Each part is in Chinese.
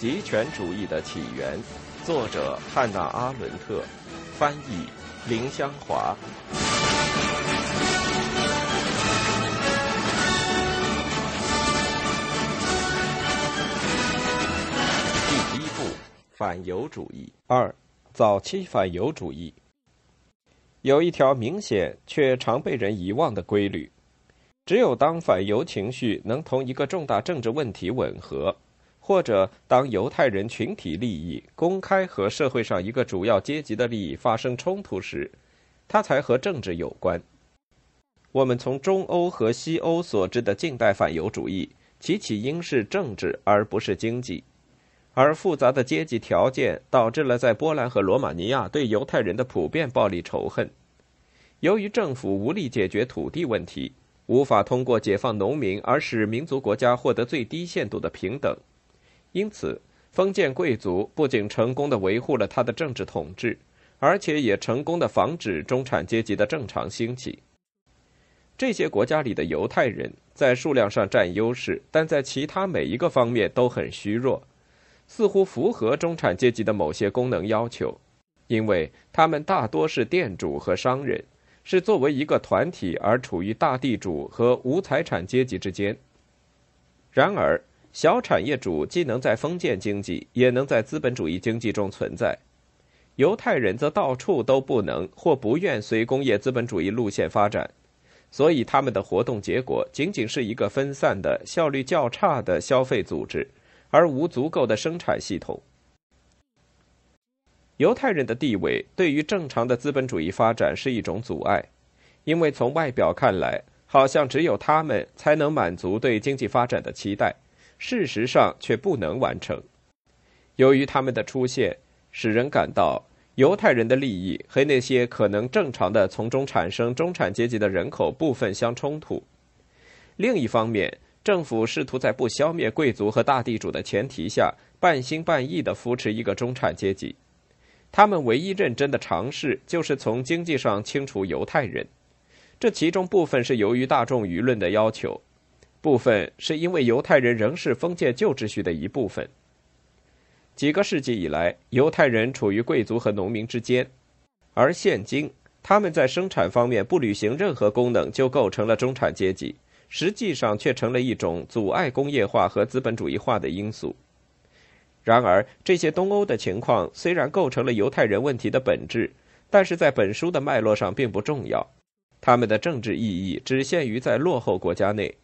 极权主义的起源，作者汉娜·阿伦特，翻译林香华。第一部：反犹主义。二、早期反犹主义。有一条明显却常被人遗忘的规律：只有当反犹情绪能同一个重大政治问题吻合。或者，当犹太人群体利益公开和社会上一个主要阶级的利益发生冲突时，它才和政治有关。我们从中欧和西欧所知的近代反犹主义，其起因是政治而不是经济，而复杂的阶级条件导致了在波兰和罗马尼亚对犹太人的普遍暴力仇恨。由于政府无力解决土地问题，无法通过解放农民而使民族国家获得最低限度的平等。因此，封建贵族不仅成功的维护了他的政治统治，而且也成功的防止中产阶级的正常兴起。这些国家里的犹太人在数量上占优势，但在其他每一个方面都很虚弱，似乎符合中产阶级的某些功能要求，因为他们大多是店主和商人，是作为一个团体而处于大地主和无财产阶级之间。然而，小产业主既能在封建经济，也能在资本主义经济中存在；犹太人则到处都不能或不愿随工业资本主义路线发展，所以他们的活动结果仅仅是一个分散的、效率较差的消费组织，而无足够的生产系统。犹太人的地位对于正常的资本主义发展是一种阻碍，因为从外表看来，好像只有他们才能满足对经济发展的期待。事实上却不能完成。由于他们的出现，使人感到犹太人的利益和那些可能正常的从中产生中产阶级的人口部分相冲突。另一方面，政府试图在不消灭贵族和大地主的前提下，半心半意地扶持一个中产阶级。他们唯一认真的尝试就是从经济上清除犹太人，这其中部分是由于大众舆论的要求。部分是因为犹太人仍是封建旧秩序的一部分。几个世纪以来，犹太人处于贵族和农民之间，而现今他们在生产方面不履行任何功能，就构成了中产阶级，实际上却成了一种阻碍工业化和资本主义化的因素。然而，这些东欧的情况虽然构成了犹太人问题的本质，但是在本书的脉络上并不重要。他们的政治意义只限于在落后国家内。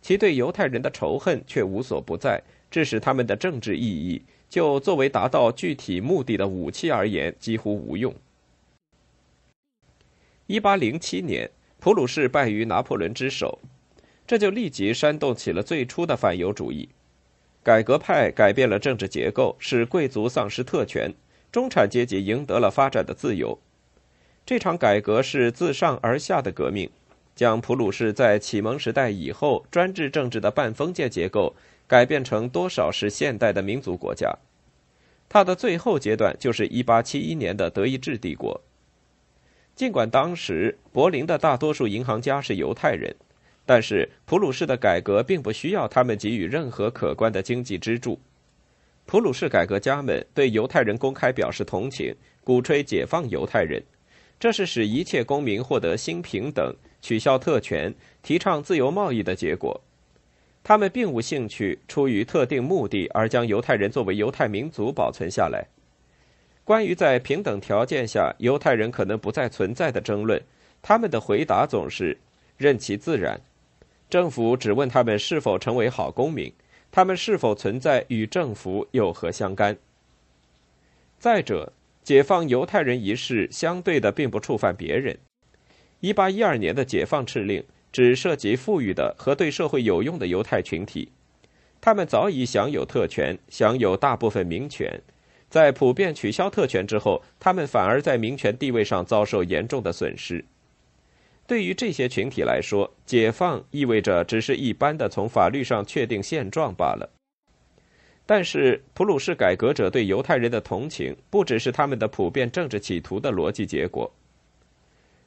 其对犹太人的仇恨却无所不在，致使他们的政治意义就作为达到具体目的的武器而言几乎无用。一八零七年，普鲁士败于拿破仑之手，这就立即煽动起了最初的反犹主义。改革派改变了政治结构，使贵族丧失特权，中产阶级赢得了发展的自由。这场改革是自上而下的革命。将普鲁士在启蒙时代以后专制政治的半封建结构改变成多少是现代的民族国家，它的最后阶段就是1871年的德意志帝国。尽管当时柏林的大多数银行家是犹太人，但是普鲁士的改革并不需要他们给予任何可观的经济支柱。普鲁士改革家们对犹太人公开表示同情，鼓吹解放犹太人，这是使一切公民获得新平等。取消特权、提倡自由贸易的结果，他们并无兴趣出于特定目的而将犹太人作为犹太民族保存下来。关于在平等条件下犹太人可能不再存在的争论，他们的回答总是任其自然。政府只问他们是否成为好公民，他们是否存在与政府有何相干。再者，解放犹太人一事相对的并不触犯别人。一八一二年的解放敕令只涉及富裕的和对社会有用的犹太群体，他们早已享有特权，享有大部分民权。在普遍取消特权之后，他们反而在民权地位上遭受严重的损失。对于这些群体来说，解放意味着只是一般的从法律上确定现状罢了。但是，普鲁士改革者对犹太人的同情，不只是他们的普遍政治企图的逻辑结果。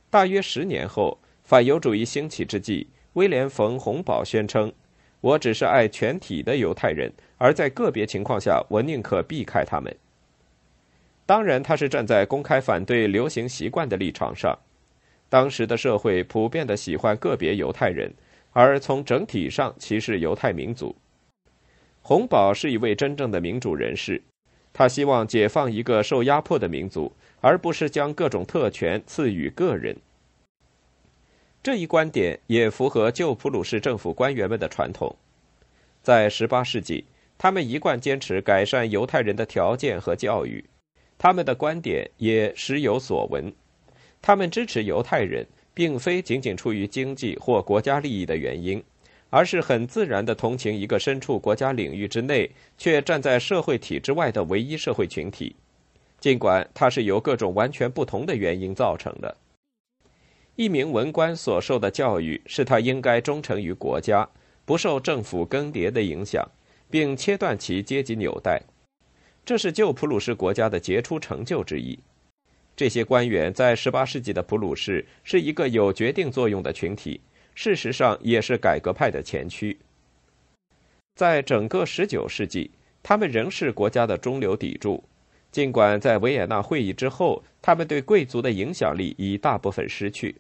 大约十年后，反犹主义兴起之际，威廉·冯·洪堡宣称，我只是爱全体的犹太人，而在个别情况下，我宁可避开他们。当然，他是站在公开反对流行习惯的立场上。当时的社会普遍的喜欢个别犹太人，而从整体上歧视犹太民族。洪堡是一位真正的民主人士，他希望解放一个受压迫的民族，而不是将各种特权赐予个人。这一观点也符合旧普鲁士政府官员们的传统。在18世纪，他们一贯坚持改善犹太人的条件和教育，他们的观点也时有所闻。他们支持犹太人，并非仅仅出于经济或国家利益的原因，而是很自然的同情一个身处国家领域之内却站在社会体制外的唯一社会群体，尽管它是由各种完全不同的原因造成的。一名文官所受的教育是他应该忠诚于国家，不受政府更迭的影响，并切断其阶级纽带。这是旧普鲁士国家的杰出成就之一。这些官员在18世纪的普鲁士是一个有决定作用的群体，事实上也是改革派的前驱。在整个19世纪，他们仍是国家的中流砥柱。尽管在维也纳会议之后，他们对贵族的影响力已大部分失去。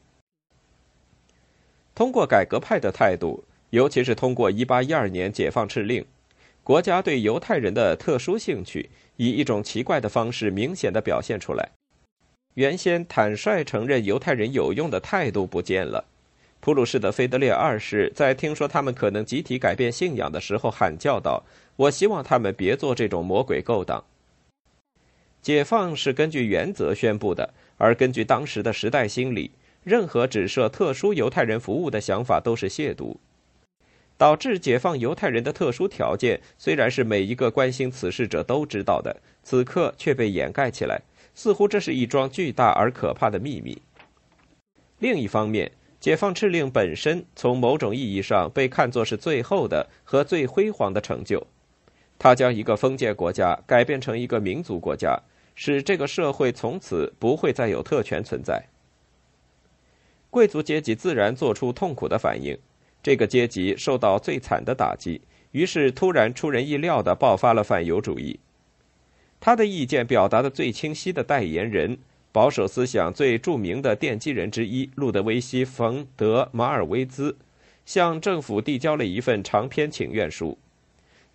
通过改革派的态度，尤其是通过1812年解放敕令，国家对犹太人的特殊兴趣以一种奇怪的方式明显的表现出来。原先坦率承认犹太人有用的态度不见了。普鲁士的腓德烈二世在听说他们可能集体改变信仰的时候，喊叫道：“我希望他们别做这种魔鬼勾当。”解放是根据原则宣布的，而根据当时的时代心理。任何只设特殊犹太人服务的想法都是亵渎。导致解放犹太人的特殊条件，虽然是每一个关心此事者都知道的，此刻却被掩盖起来，似乎这是一桩巨大而可怕的秘密。另一方面，解放敕令本身从某种意义上被看作是最后的和最辉煌的成就，他将一个封建国家改变成一个民族国家，使这个社会从此不会再有特权存在。贵族阶级自然做出痛苦的反应，这个阶级受到最惨的打击，于是突然出人意料地爆发了反犹主义。他的意见表达的最清晰的代言人，保守思想最著名的奠基人之一路德维希·冯·德·马尔维兹，向政府递交了一份长篇请愿书。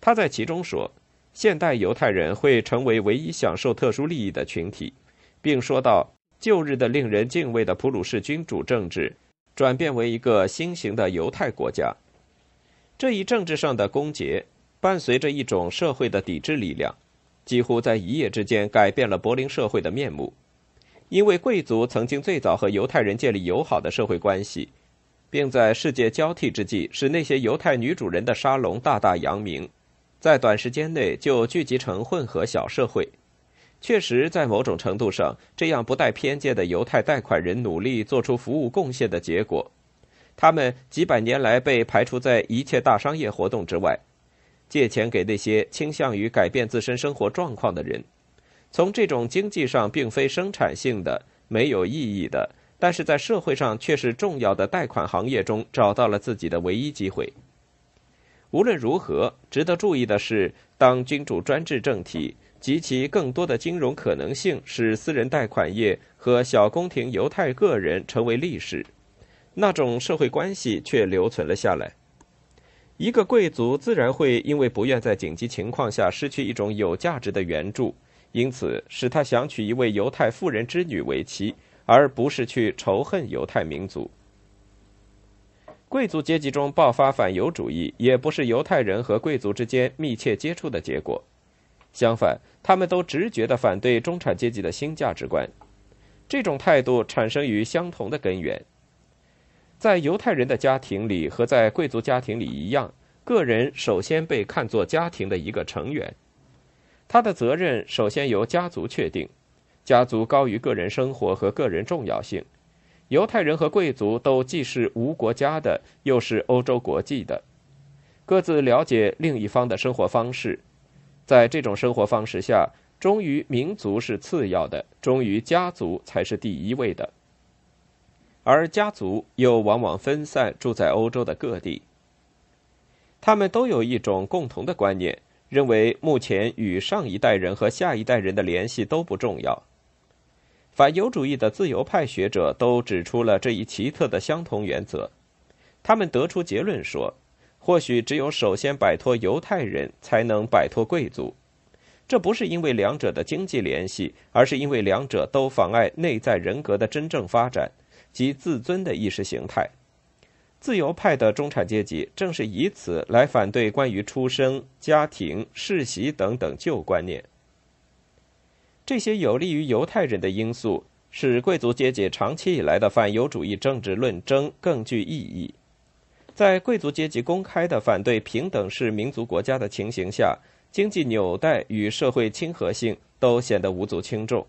他在其中说，现代犹太人会成为唯一享受特殊利益的群体，并说到。旧日的令人敬畏的普鲁士君主政治，转变为一个新型的犹太国家。这一政治上的攻结，伴随着一种社会的抵制力量，几乎在一夜之间改变了柏林社会的面目。因为贵族曾经最早和犹太人建立友好的社会关系，并在世界交替之际，使那些犹太女主人的沙龙大大扬名，在短时间内就聚集成混合小社会。确实，在某种程度上，这样不带偏见的犹太贷款人努力做出服务贡献的结果，他们几百年来被排除在一切大商业活动之外，借钱给那些倾向于改变自身生活状况的人，从这种经济上并非生产性的、没有意义的，但是在社会上却是重要的贷款行业中找到了自己的唯一机会。无论如何，值得注意的是，当君主专制政体。及其更多的金融可能性，使私人贷款业和小宫廷犹太个人成为历史。那种社会关系却留存了下来。一个贵族自然会因为不愿在紧急情况下失去一种有价值的援助，因此使他想娶一位犹太妇人之女为妻，而不是去仇恨犹太民族。贵族阶级中爆发反犹主义，也不是犹太人和贵族之间密切接触的结果。相反，他们都直觉地反对中产阶级的新价值观。这种态度产生于相同的根源。在犹太人的家庭里和在贵族家庭里一样，个人首先被看作家庭的一个成员，他的责任首先由家族确定，家族高于个人生活和个人重要性。犹太人和贵族都既是无国家的，又是欧洲国际的，各自了解另一方的生活方式。在这种生活方式下，忠于民族是次要的，忠于家族才是第一位的。而家族又往往分散住在欧洲的各地。他们都有一种共同的观念，认为目前与上一代人和下一代人的联系都不重要。反犹主义的自由派学者都指出了这一奇特的相同原则。他们得出结论说，或许只有首先摆脱犹太人才能摆脱贵族。这不是因为两者的经济联系，而是因为两者都妨碍内在人格的真正发展及自尊的意识形态。自由派的中产阶级正是以此来反对关于出生、家庭、世袭等等旧观念。这些有利于犹太人的因素，使贵族阶级长期以来的反犹主义政治论争更具意义。在贵族阶级公开的反对平等式民族国家的情形下，经济纽带与社会亲和性都显得无足轻重。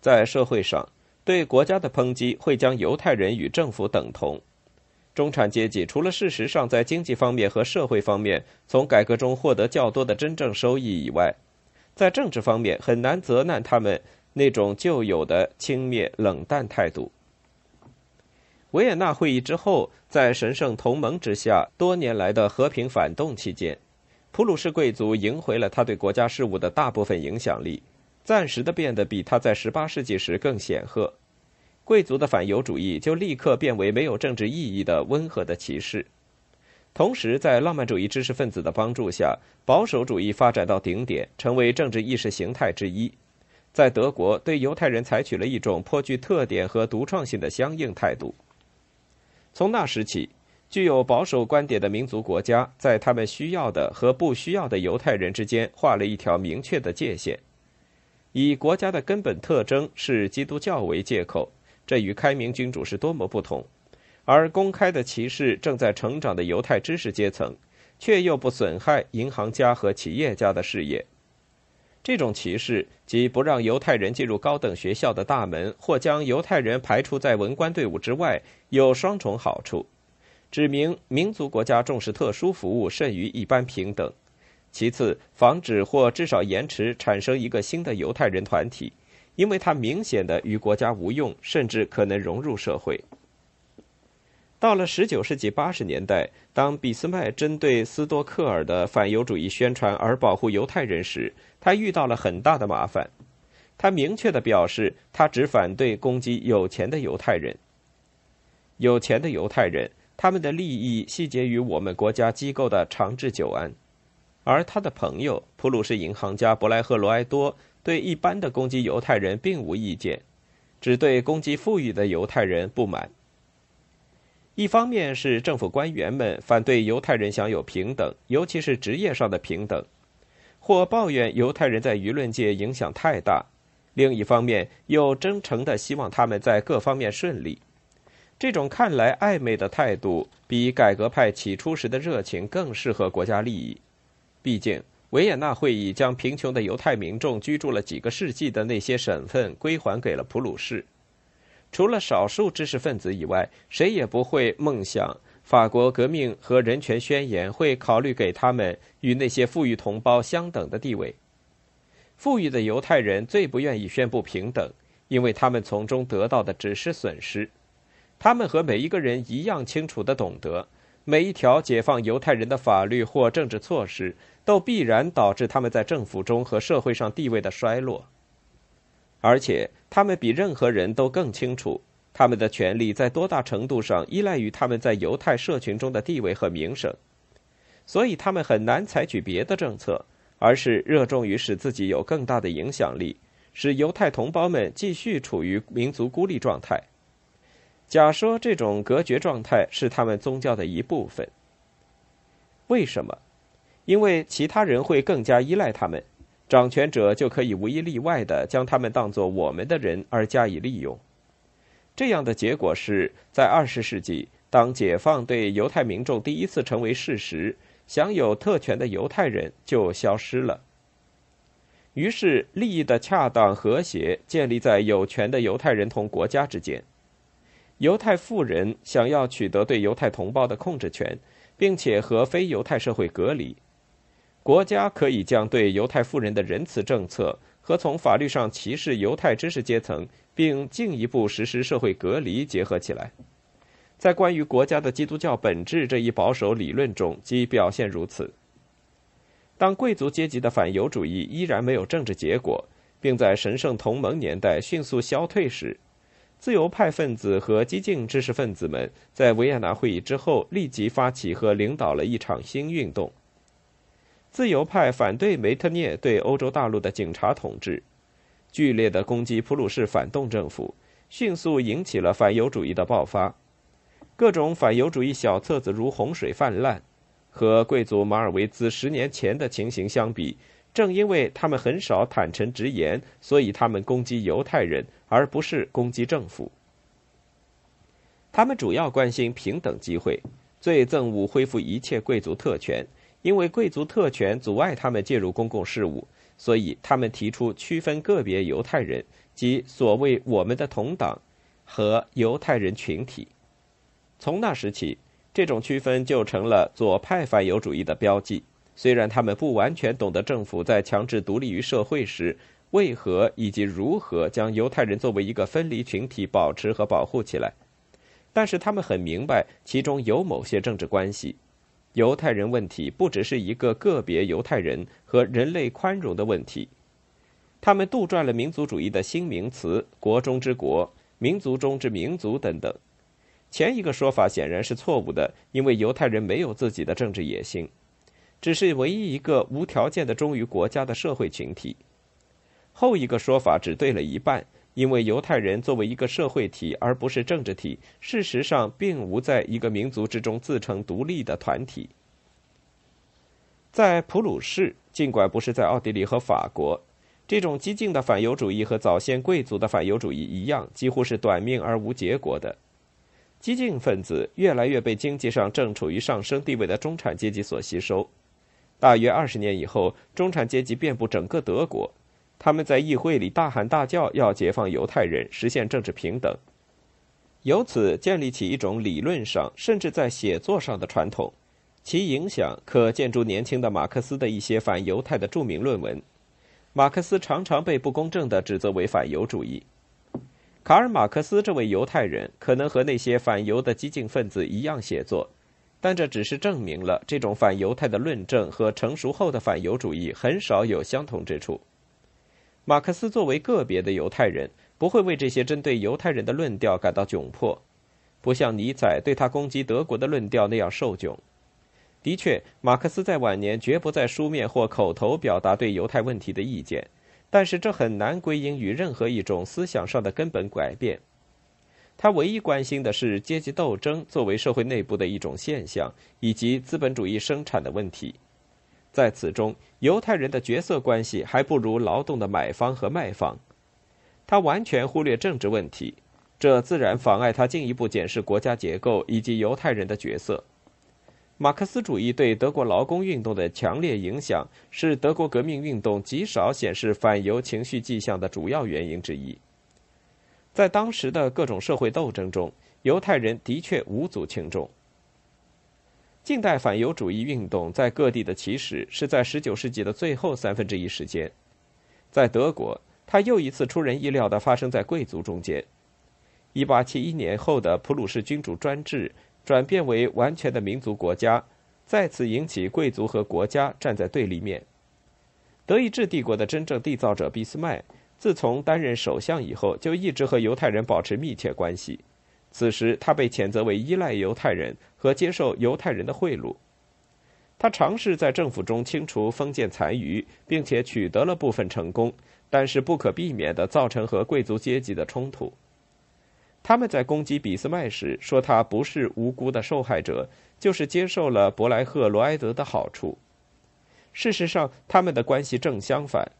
在社会上，对国家的抨击会将犹太人与政府等同。中产阶级除了事实上在经济方面和社会方面从改革中获得较多的真正收益以外，在政治方面，很难责难他们那种旧有的轻蔑冷淡态度。维也纳会议之后，在神圣同盟之下多年来的和平反动期间，普鲁士贵族赢回了他对国家事务的大部分影响力，暂时的变得比他在18世纪时更显赫。贵族的反犹主义就立刻变为没有政治意义的温和的歧视。同时，在浪漫主义知识分子的帮助下，保守主义发展到顶点，成为政治意识形态之一。在德国，对犹太人采取了一种颇具特点和独创性的相应态度。从那时起，具有保守观点的民族国家在他们需要的和不需要的犹太人之间画了一条明确的界限。以国家的根本特征是基督教为借口，这与开明君主是多么不同！而公开的歧视正在成长的犹太知识阶层，却又不损害银行家和企业家的事业。这种歧视即不让犹太人进入高等学校的大门，或将犹太人排除在文官队伍之外，有双重好处：指明民族国家重视特殊服务甚于一般平等；其次，防止或至少延迟产生一个新的犹太人团体，因为它明显的与国家无用，甚至可能融入社会。到了十九世纪八十年代，当俾斯麦针对斯多克尔的反犹主义宣传而保护犹太人时，他遇到了很大的麻烦。他明确的表示，他只反对攻击有钱的犹太人。有钱的犹太人，他们的利益系结于我们国家机构的长治久安。而他的朋友普鲁士银行家伯莱赫罗埃多对一般的攻击犹太人并无意见，只对攻击富裕的犹太人不满。一方面是政府官员们反对犹太人享有平等，尤其是职业上的平等，或抱怨犹太人在舆论界影响太大；另一方面又真诚的希望他们在各方面顺利。这种看来暧昧的态度，比改革派起初时的热情更适合国家利益。毕竟，维也纳会议将贫穷的犹太民众居住了几个世纪的那些省份归还给了普鲁士。除了少数知识分子以外，谁也不会梦想法国革命和人权宣言会考虑给他们与那些富裕同胞相等的地位。富裕的犹太人最不愿意宣布平等，因为他们从中得到的只是损失。他们和每一个人一样清楚地懂得，每一条解放犹太人的法律或政治措施，都必然导致他们在政府中和社会上地位的衰落。而且，他们比任何人都更清楚，他们的权利在多大程度上依赖于他们在犹太社群中的地位和名声，所以他们很难采取别的政策，而是热衷于使自己有更大的影响力，使犹太同胞们继续处于民族孤立状态。假说这种隔绝状态是他们宗教的一部分。为什么？因为其他人会更加依赖他们。掌权者就可以无一例外地将他们当作我们的人而加以利用。这样的结果是在二十世纪，当解放对犹太民众第一次成为事实，享有特权的犹太人就消失了。于是，利益的恰当和谐建立在有权的犹太人同国家之间。犹太富人想要取得对犹太同胞的控制权，并且和非犹太社会隔离。国家可以将对犹太富人的仁慈政策和从法律上歧视犹太知识阶层，并进一步实施社会隔离结合起来。在关于国家的基督教本质这一保守理论中，即表现如此。当贵族阶级的反犹主义依然没有政治结果，并在神圣同盟年代迅速消退时，自由派分子和激进知识分子们在维也纳会议之后立即发起和领导了一场新运动。自由派反对梅特涅对欧洲大陆的警察统治，剧烈的攻击普鲁士反动政府，迅速引起了反犹主义的爆发。各种反犹主义小册子如洪水泛滥。和贵族马尔维兹十年前的情形相比，正因为他们很少坦诚直言，所以他们攻击犹太人，而不是攻击政府。他们主要关心平等机会，最憎恶恢复一切贵族特权，因为贵族特权阻碍他们介入公共事务，所以他们提出区分个别犹太人及所谓“我们的同党”和犹太人群体。从那时起。这种区分就成了左派反犹主义的标记。虽然他们不完全懂得政府在强制独立于社会时为何以及如何将犹太人作为一个分离群体保持和保护起来，但是他们很明白其中有某些政治关系。犹太人问题不只是一个个别犹太人和人类宽容的问题。他们杜撰了民族主义的新名词“国中之国”“民族中之民族”等等。前一个说法显然是错误的，因为犹太人没有自己的政治野心，只是唯一一个无条件的忠于国家的社会群体。后一个说法只对了一半，因为犹太人作为一个社会体而不是政治体，事实上并无在一个民族之中自成独立的团体。在普鲁士，尽管不是在奥地利和法国，这种激进的反犹主义和早先贵族的反犹主义一样，几乎是短命而无结果的。激进分子越来越被经济上正处于上升地位的中产阶级所吸收。大约二十年以后，中产阶级遍布整个德国，他们在议会里大喊大叫要解放犹太人，实现政治平等，由此建立起一种理论上甚至在写作上的传统。其影响可见诸年轻的马克思的一些反犹太的著名论文。马克思常常被不公正地指责为反犹主义。卡尔·马克思这位犹太人可能和那些反犹的激进分子一样写作，但这只是证明了这种反犹太的论证和成熟后的反犹主义很少有相同之处。马克思作为个别的犹太人，不会为这些针对犹太人的论调感到窘迫，不像尼采对他攻击德国的论调那样受窘。的确，马克思在晚年绝不在书面或口头表达对犹太问题的意见。但是这很难归因于任何一种思想上的根本改变。他唯一关心的是阶级斗争作为社会内部的一种现象，以及资本主义生产的问题。在此中，犹太人的角色关系还不如劳动的买方和卖方。他完全忽略政治问题，这自然妨碍他进一步检视国家结构以及犹太人的角色。马克思主义对德国劳工运动的强烈影响，是德国革命运动极少显示反犹情绪迹象的主要原因之一。在当时的各种社会斗争中，犹太人的确无足轻重。近代反犹主义运动在各地的起始是在19世纪的最后三分之一时间，在德国，它又一次出人意料地发生在贵族中间。1871年后的普鲁士君主专制。转变为完全的民族国家，再次引起贵族和国家站在对立面。德意志帝国的真正缔造者俾斯麦，自从担任首相以后，就一直和犹太人保持密切关系。此时，他被谴责为依赖犹太人和接受犹太人的贿赂。他尝试在政府中清除封建残余，并且取得了部分成功，但是不可避免地造成和贵族阶级的冲突。他们在攻击俾斯麦时说他不是无辜的受害者，就是接受了伯莱赫·罗埃德的好处。事实上，他们的关系正相反。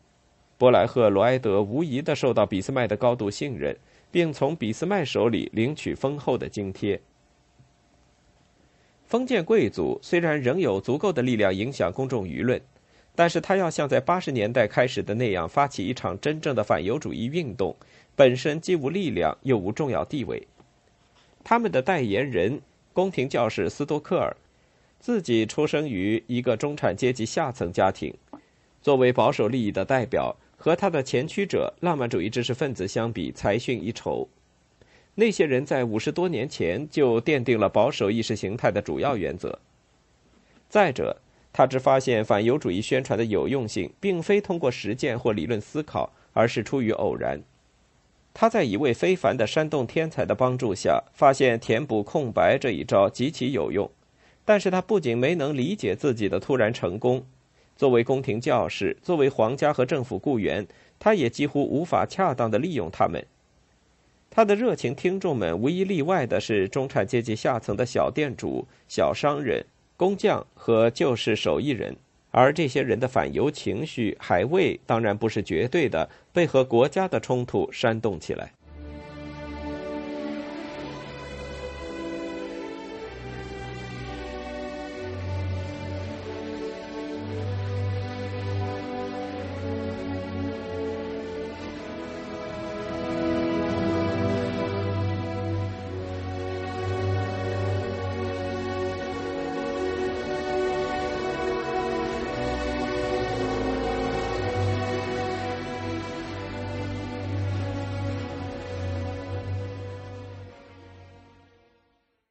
伯莱赫·罗埃德无疑地受到俾斯麦的高度信任，并从俾斯麦手里领取丰厚的津贴。封建贵族虽然仍有足够的力量影响公众舆论，但是他要像在八十年代开始的那样发起一场真正的反犹主义运动。本身既无力量又无重要地位，他们的代言人宫廷教士斯多克尔，自己出生于一个中产阶级下层家庭，作为保守利益的代表，和他的前驱者浪漫主义知识分子相比，才逊一筹。那些人在五十多年前就奠定了保守意识形态的主要原则。再者，他只发现反犹主义宣传的有用性，并非通过实践或理论思考，而是出于偶然。他在一位非凡的煽动天才的帮助下，发现填补空白这一招极其有用。但是他不仅没能理解自己的突然成功，作为宫廷教士，作为皇家和政府雇员，他也几乎无法恰当的利用他们。他的热情听众们无一例外的是中产阶级下层的小店主、小商人、工匠和旧式手艺人，而这些人的反犹情绪还未，当然不是绝对的，被和国家的冲突煽动起来。